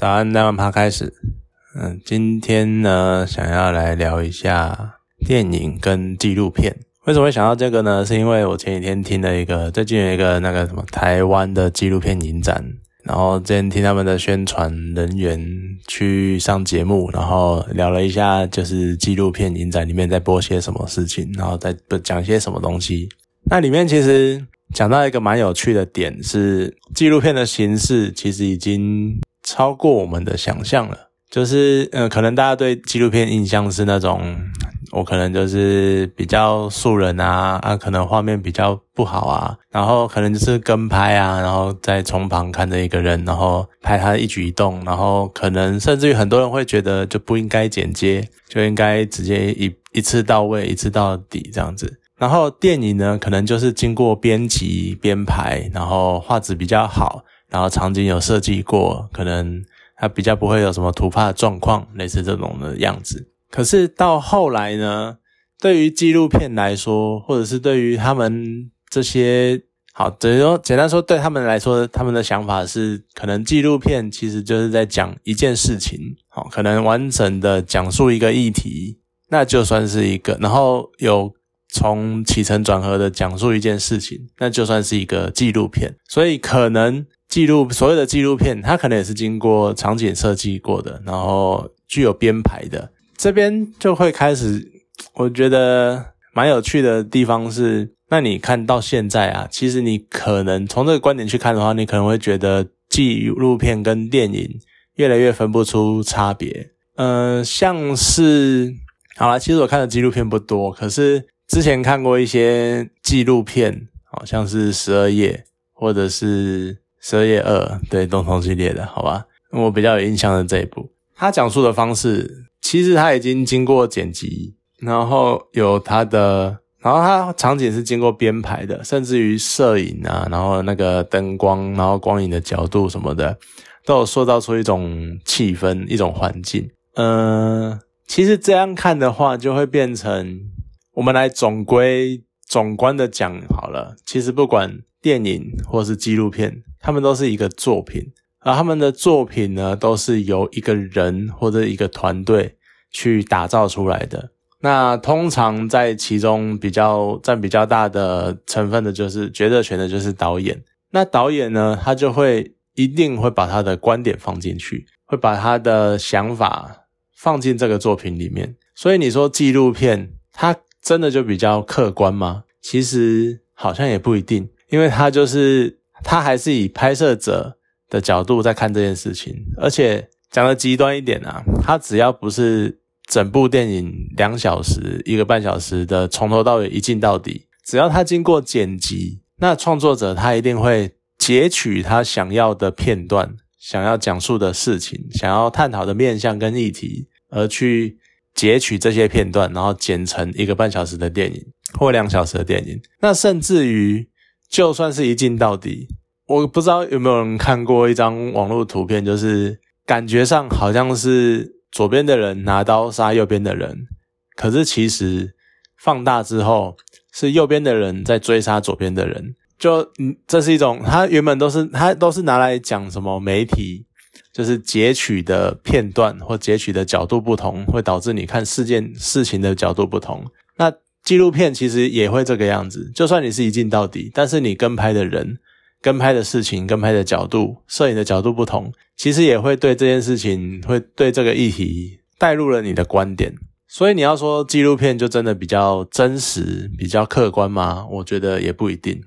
早安，那万趴开始。嗯，今天呢，想要来聊一下电影跟纪录片。为什么会想到这个呢？是因为我前几天听了一个，最近有一个那个什么台湾的纪录片影展，然后之前听他们的宣传人员去上节目，然后聊了一下，就是纪录片影展里面在播些什么事情，然后在讲些什么东西。那里面其实讲到一个蛮有趣的点，是纪录片的形式其实已经。超过我们的想象了，就是嗯，可能大家对纪录片印象是那种，我可能就是比较素人啊啊，可能画面比较不好啊，然后可能就是跟拍啊，然后在从旁看着一个人，然后拍他的一举一动，然后可能甚至于很多人会觉得就不应该剪接，就应该直接一一次到位，一次到底这样子。然后电影呢，可能就是经过编辑编排，然后画质比较好。然后场景有设计过，可能它比较不会有什么突发的状况，类似这种的样子。可是到后来呢，对于纪录片来说，或者是对于他们这些，好，等于说简单说，对他们来说，他们的想法是，可能纪录片其实就是在讲一件事情，好，可能完整的讲述一个议题，那就算是一个，然后有从起承转合的讲述一件事情，那就算是一个纪录片。所以可能。记录所谓的纪录片，它可能也是经过场景设计过的，然后具有编排的。这边就会开始，我觉得蛮有趣的地方是，那你看到现在啊，其实你可能从这个观点去看的话，你可能会觉得纪录片跟电影越来越分不出差别。嗯，像是好了，其实我看的纪录片不多，可是之前看过一些纪录片，好像是十二页或者是。十二页二，对，东同系列的，好吧，我比较有印象的这一部，他讲述的方式，其实他已经经过剪辑，然后有他的，然后他场景是经过编排的，甚至于摄影啊，然后那个灯光，然后光影的角度什么的，都有塑造出一种气氛，一种环境。嗯，其实这样看的话，就会变成我们来总归总观的讲好了。其实不管电影或是纪录片。他们都是一个作品，而他们的作品呢，都是由一个人或者一个团队去打造出来的。那通常在其中比较占比较大的成分的，就是决策权的，就是导演。那导演呢，他就会一定会把他的观点放进去，会把他的想法放进这个作品里面。所以你说纪录片，它真的就比较客观吗？其实好像也不一定，因为它就是。他还是以拍摄者的角度在看这件事情，而且讲的极端一点啊，他只要不是整部电影两小时、一个半小时的从头到尾一镜到底，只要他经过剪辑，那创作者他一定会截取他想要的片段、想要讲述的事情、想要探讨的面向跟议题，而去截取这些片段，然后剪成一个半小时的电影或两小时的电影。那甚至于。就算是一镜到底，我不知道有没有人看过一张网络图片，就是感觉上好像是左边的人拿刀杀右边的人，可是其实放大之后是右边的人在追杀左边的人。就嗯，这是一种，他原本都是他都是拿来讲什么媒体，就是截取的片段或截取的角度不同，会导致你看事件事情的角度不同。那纪录片其实也会这个样子，就算你是一镜到底，但是你跟拍的人、跟拍的事情、跟拍的角度、摄影的角度不同，其实也会对这件事情、会对这个议题带入了你的观点。所以你要说纪录片就真的比较真实、比较客观吗？我觉得也不一定。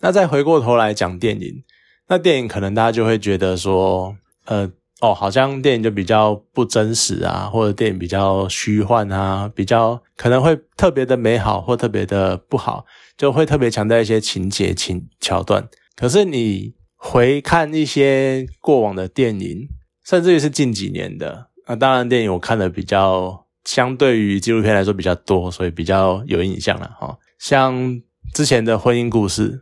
那再回过头来讲电影，那电影可能大家就会觉得说，呃。哦，好像电影就比较不真实啊，或者电影比较虚幻啊，比较可能会特别的美好或特别的不好，就会特别强调一些情节情桥段。可是你回看一些过往的电影，甚至于是近几年的，那当然电影我看的比较相对于纪录片来说比较多，所以比较有印象了哈。像之前的婚姻故事，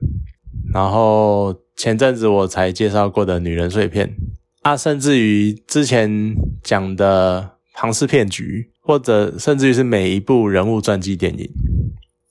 然后前阵子我才介绍过的女人碎片。啊，甚至于之前讲的庞氏骗局，或者甚至于是每一部人物传记电影，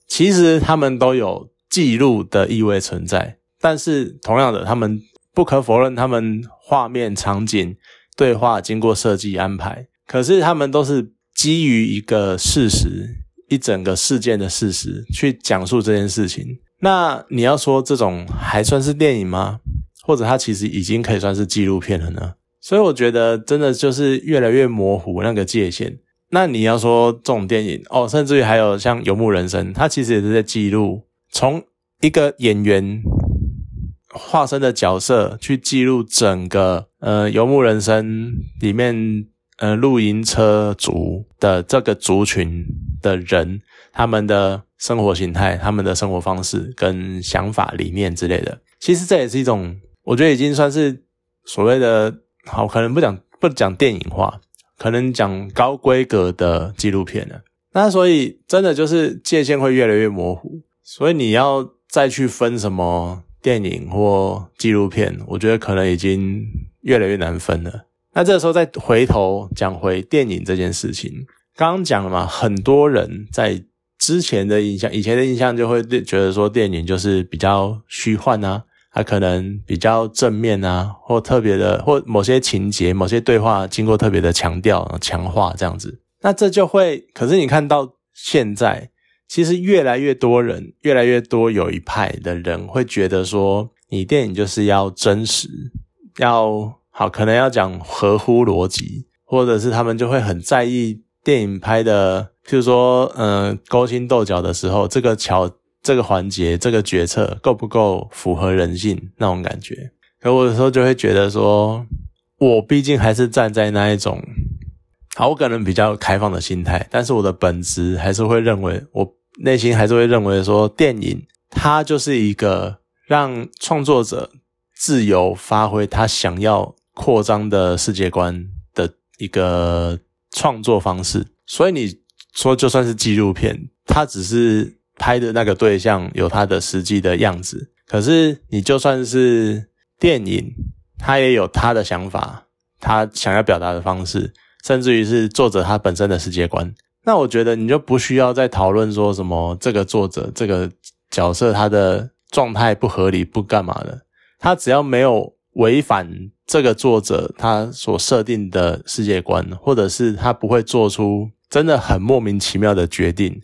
其实他们都有记录的意味存在。但是同样的，他们不可否认，他们画面场景对话经过设计安排，可是他们都是基于一个事实、一整个事件的事实去讲述这件事情。那你要说这种还算是电影吗？或者它其实已经可以算是纪录片了呢？所以我觉得真的就是越来越模糊那个界限。那你要说这种电影哦，甚至于还有像《游牧人生》，它其实也是在记录从一个演员化身的角色去记录整个呃《游牧人生》里面呃露营车族的这个族群的人，他们的生活形态、他们的生活方式跟想法、理念之类的。其实这也是一种，我觉得已经算是所谓的好，可能不讲不讲电影化。可能讲高规格的纪录片了，那所以真的就是界限会越来越模糊，所以你要再去分什么电影或纪录片，我觉得可能已经越来越难分了。那这个时候再回头讲回电影这件事情，刚刚讲了嘛，很多人在之前的印象，以前的印象就会觉得说电影就是比较虚幻啊。他可能比较正面啊，或特别的，或某些情节、某些对话经过特别的强调、强化这样子，那这就会。可是你看到现在，其实越来越多人，越来越多有一派的人会觉得说，你电影就是要真实，要好，可能要讲合乎逻辑，或者是他们就会很在意电影拍的，譬如说，嗯，勾心斗角的时候，这个桥。这个环节，这个决策够不够符合人性那种感觉？可我有时候就会觉得说，我毕竟还是站在那一种，好，我可能比较开放的心态，但是我的本质还是会认为，我内心还是会认为说，电影它就是一个让创作者自由发挥他想要扩张的世界观的一个创作方式。所以你说，就算是纪录片，它只是。拍的那个对象有他的实际的样子，可是你就算是电影，他也有他的想法，他想要表达的方式，甚至于是作者他本身的世界观。那我觉得你就不需要再讨论说什么这个作者这个角色他的状态不合理不干嘛的，他只要没有违反这个作者他所设定的世界观，或者是他不会做出真的很莫名其妙的决定。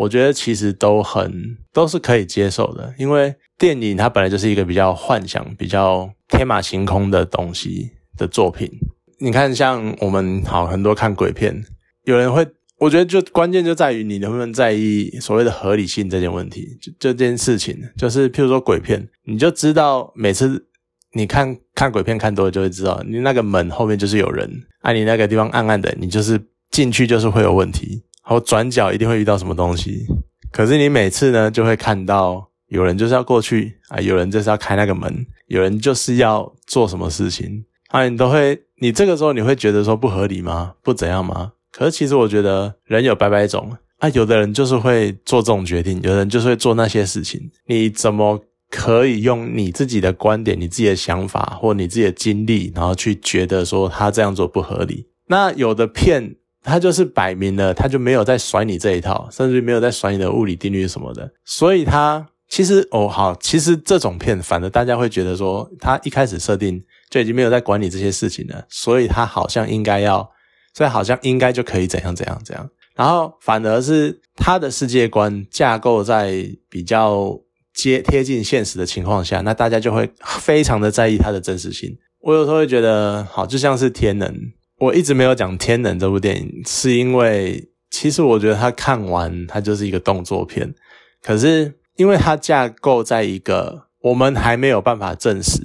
我觉得其实都很都是可以接受的，因为电影它本来就是一个比较幻想、比较天马行空的东西的作品。你看，像我们好很多看鬼片，有人会，我觉得就关键就在于你能不能在意所谓的合理性这件问题。就这件事情，就是譬如说鬼片，你就知道每次你看看鬼片看多了，就会知道你那个门后面就是有人，啊，你那个地方暗暗的，你就是进去就是会有问题。然后转角一定会遇到什么东西，可是你每次呢就会看到有人就是要过去啊，有人就是要开那个门，有人就是要做什么事情啊，你都会，你这个时候你会觉得说不合理吗？不怎样吗？可是其实我觉得人有百百种啊，有的人就是会做这种决定，有的人就是会做那些事情，你怎么可以用你自己的观点、你自己的想法或你自己的经历，然后去觉得说他这样做不合理？那有的骗。他就是摆明了，他就没有在甩你这一套，甚至于没有在甩你的物理定律什么的。所以他其实哦好，其实这种片，反而大家会觉得说，他一开始设定就已经没有在管理这些事情了，所以他好像应该要，所以好像应该就可以怎样怎样怎样。然后反而是他的世界观架构在比较接贴近现实的情况下，那大家就会非常的在意他的真实性。我有时候会觉得，好，就像是天能。我一直没有讲《天能》这部电影，是因为其实我觉得它看完它就是一个动作片，可是因为它架构在一个我们还没有办法证实，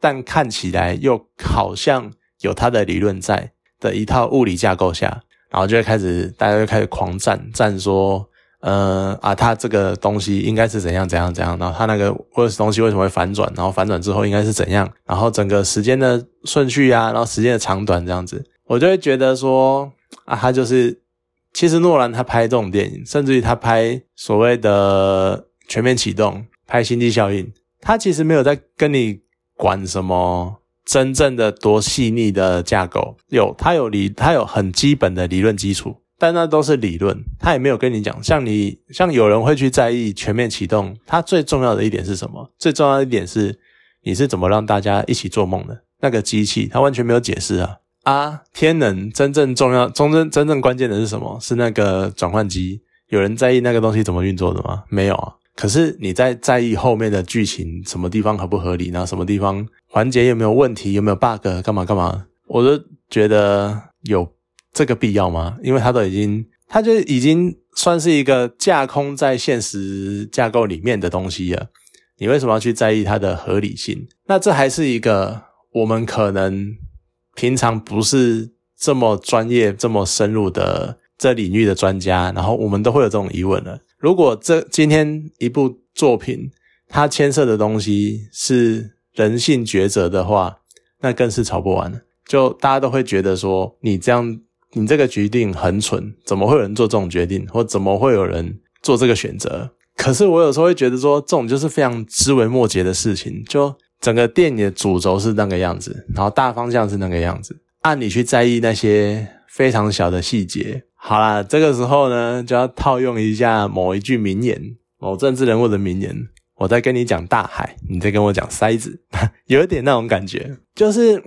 但看起来又好像有它的理论在的一套物理架构下，然后就会开始大家就开始狂赞赞说。呃啊，它这个东西应该是怎样怎样怎样，然后它那个或者东西为什么会反转，然后反转之后应该是怎样，然后整个时间的顺序啊，然后时间的长短这样子，我就会觉得说啊，他就是其实诺兰他拍这种电影，甚至于他拍所谓的全面启动、拍星际效应，他其实没有在跟你管什么真正的多细腻的架构，有他有理，他有很基本的理论基础。但那都是理论，他也没有跟你讲。像你，像有人会去在意全面启动，它最重要的一点是什么？最重要的一点是，你是怎么让大家一起做梦的？那个机器，他完全没有解释啊。啊，天能真正重要、真正真正关键的是什么？是那个转换机。有人在意那个东西怎么运作的吗？没有啊。可是你在在意后面的剧情，什么地方合不合理，呢什么地方环节有没有问题，有没有 bug，干嘛干嘛？我都觉得有这个必要吗？因为它都已经，它就已经算是一个架空在现实架构里面的东西了。你为什么要去在意它的合理性？那这还是一个我们可能平常不是这么专业、这么深入的这领域的专家，然后我们都会有这种疑问了。如果这今天一部作品它牵涉的东西是人性抉择的话，那更是吵不完了。就大家都会觉得说，你这样，你这个决定很蠢，怎么会有人做这种决定，或怎么会有人做这个选择？可是我有时候会觉得说，这种就是非常枝微末节的事情。就整个电影的主轴是那个样子，然后大方向是那个样子，按你去在意那些非常小的细节。好啦，这个时候呢，就要套用一下某一句名言，某政治人物的名言。我在跟你讲大海，你在跟我讲筛子，有一点那种感觉。就是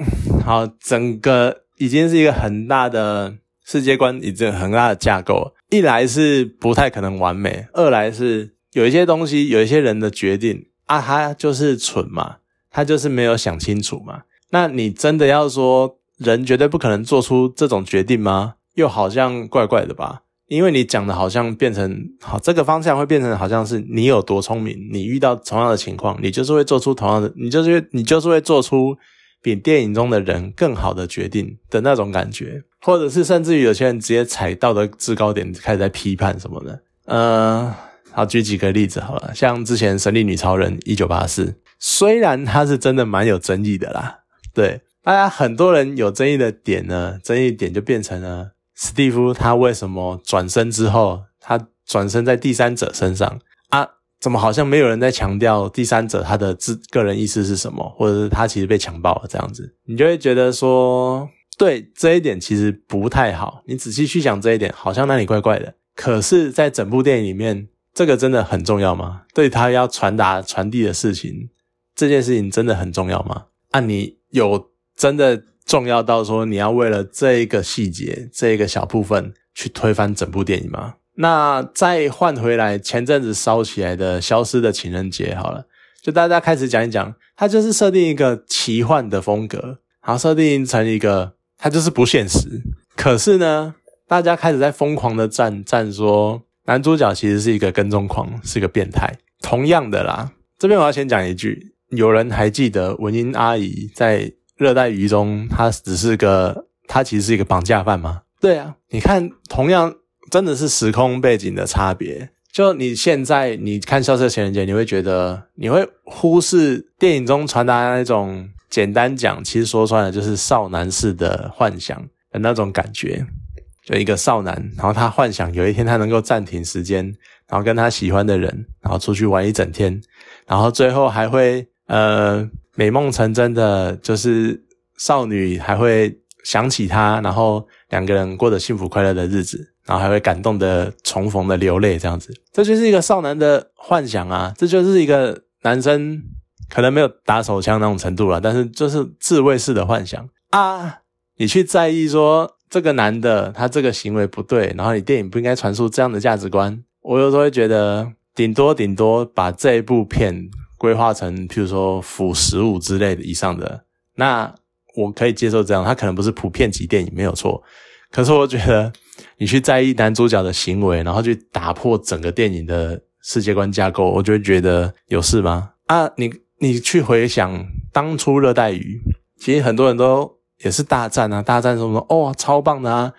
好，整个已经是一个很大的世界观，已经很大的架构。一来是不太可能完美，二来是有一些东西，有一些人的决定啊，他就是蠢嘛，他就是没有想清楚嘛。那你真的要说人绝对不可能做出这种决定吗？又好像怪怪的吧，因为你讲的好像变成好这个方向会变成好像是你有多聪明，你遇到同样的情况，你就是会做出同样的，你就是你就是会做出比电影中的人更好的决定的那种感觉，或者是甚至于有些人直接踩道德制高点开始在批判什么的。呃，好举几个例子好了，像之前《神力女超人》一九八四，虽然它是真的蛮有争议的啦，对大家很多人有争议的点呢，争议点就变成了。史蒂夫他为什么转身之后，他转身在第三者身上啊？怎么好像没有人在强调第三者他的自个人意思是什么，或者是他其实被强暴了这样子？你就会觉得说，对这一点其实不太好。你仔细去想这一点，好像那里怪怪的。可是，在整部电影里面，这个真的很重要吗？对他要传达传递的事情，这件事情真的很重要吗？啊，你有真的？重要到说你要为了这一个细节、这一个小部分去推翻整部电影吗？那再换回来前阵子烧起来的《消失的情人节》好了，就大家开始讲一讲，它就是设定一个奇幻的风格，然后设定成一个它就是不现实。可是呢，大家开始在疯狂的赞赞说男主角其实是一个跟踪狂，是个变态。同样的啦，这边我要先讲一句，有人还记得文英阿姨在？热带鱼中，她只是个，她其实是一个绑架犯吗？对啊，你看，同样真的是时空背景的差别。就你现在你看《消失情人节》，你会觉得你会忽视电影中传达那种简单讲，其实说穿了就是少男式的幻想的那种感觉。就一个少男，然后他幻想有一天他能够暂停时间，然后跟他喜欢的人，然后出去玩一整天，然后最后还会呃。美梦成真的就是少女还会想起他，然后两个人过着幸福快乐的日子，然后还会感动的重逢的流泪，这样子，这就是一个少男的幻想啊！这就是一个男生可能没有打手枪那种程度了，但是就是自卫式的幻想啊！你去在意说这个男的他这个行为不对，然后你电影不应该传输这样的价值观，我有时候会觉得顶多顶多把这一部片。规划成，譬如说腐十五之类的以上的，那我可以接受这样。它可能不是普遍级电影，没有错。可是我觉得你去在意男主角的行为，然后去打破整个电影的世界观架构，我就会觉得有事吗？啊，你你去回想当初热带鱼，其实很多人都也是大赞啊，大赞什么哦，超棒的啊，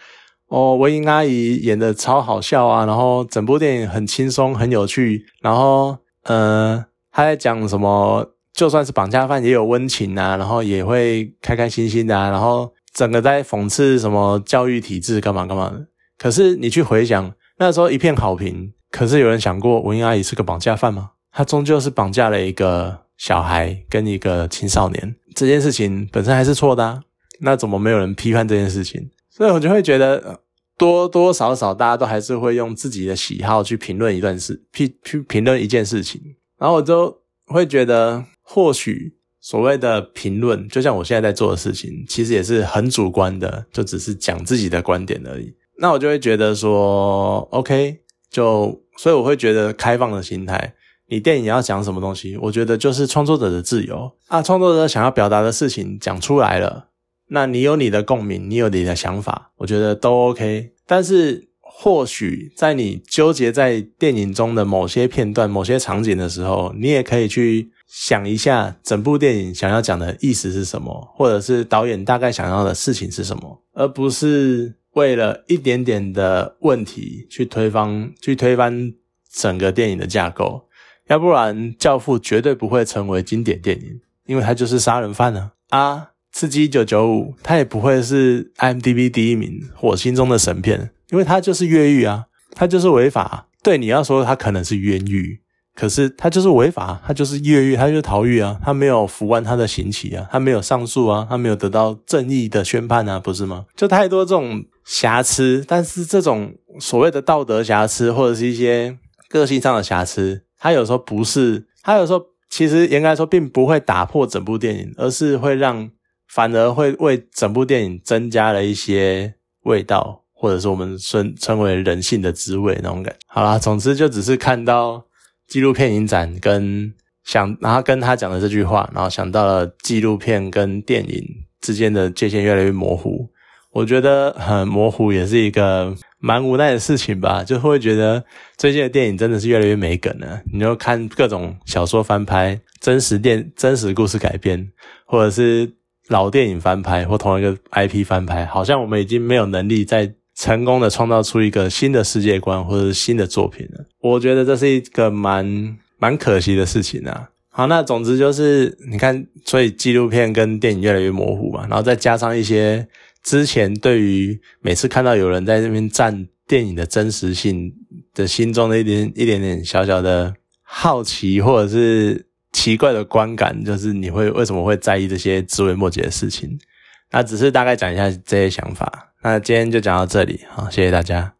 哦，文英阿姨演的超好笑啊，然后整部电影很轻松很有趣，然后呃。他在讲什么？就算是绑架犯也有温情啊，然后也会开开心心的啊，然后整个在讽刺什么教育体制干嘛干嘛的。可是你去回想那时候一片好评，可是有人想过文英阿姨是个绑架犯吗？她终究是绑架了一个小孩跟一个青少年，这件事情本身还是错的啊。那怎么没有人批判这件事情？所以我就会觉得多多少少大家都还是会用自己的喜好去评论一段事，评去评论一件事情。然后我就会觉得，或许所谓的评论，就像我现在在做的事情，其实也是很主观的，就只是讲自己的观点而已。那我就会觉得说，OK，就所以我会觉得开放的心态，你电影要讲什么东西，我觉得就是创作者的自由啊，创作者想要表达的事情讲出来了，那你有你的共鸣，你有你的想法，我觉得都 OK。但是或许在你纠结在电影中的某些片段、某些场景的时候，你也可以去想一下整部电影想要讲的意思是什么，或者是导演大概想要的事情是什么，而不是。为了一点点的问题去推翻、去推翻整个电影的架构，要不然《教父》绝对不会成为经典电影，因为他就是杀人犯呢。啊，《刺激一九九五》他也不会是 IMDB 第一名，火星中的神片，因为他就是越狱啊，他就是违法。对你要说他可能是冤狱。可是他就是违法，他就是越狱，他就是逃狱啊，他没有服完他的刑期啊，他没有上诉啊，他没有得到正义的宣判啊，不是吗？就太多这种瑕疵，但是这种所谓的道德瑕疵或者是一些个性上的瑕疵，他有时候不是，他有时候其实应该说并不会打破整部电影，而是会让反而会为整部电影增加了一些味道，或者是我们称称为人性的滋味那种感。好啦，总之就只是看到。纪录片影展跟想，然后跟他讲的这句话，然后想到了纪录片跟电影之间的界限越来越模糊，我觉得很模糊也是一个蛮无奈的事情吧，就会觉得最近的电影真的是越来越没梗了。你就看各种小说翻拍、真实电真实故事改编，或者是老电影翻拍或同一个 IP 翻拍，好像我们已经没有能力在。成功的创造出一个新的世界观或者是新的作品了，我觉得这是一个蛮蛮可惜的事情啊。好，那总之就是你看，所以纪录片跟电影越来越模糊嘛，然后再加上一些之前对于每次看到有人在这边赞电影的真实性的心中的一点一点点小小的好奇或者是奇怪的观感，就是你会为什么会在意这些枝微末节的事情？那只是大概讲一下这些想法。那今天就讲到这里，好，谢谢大家。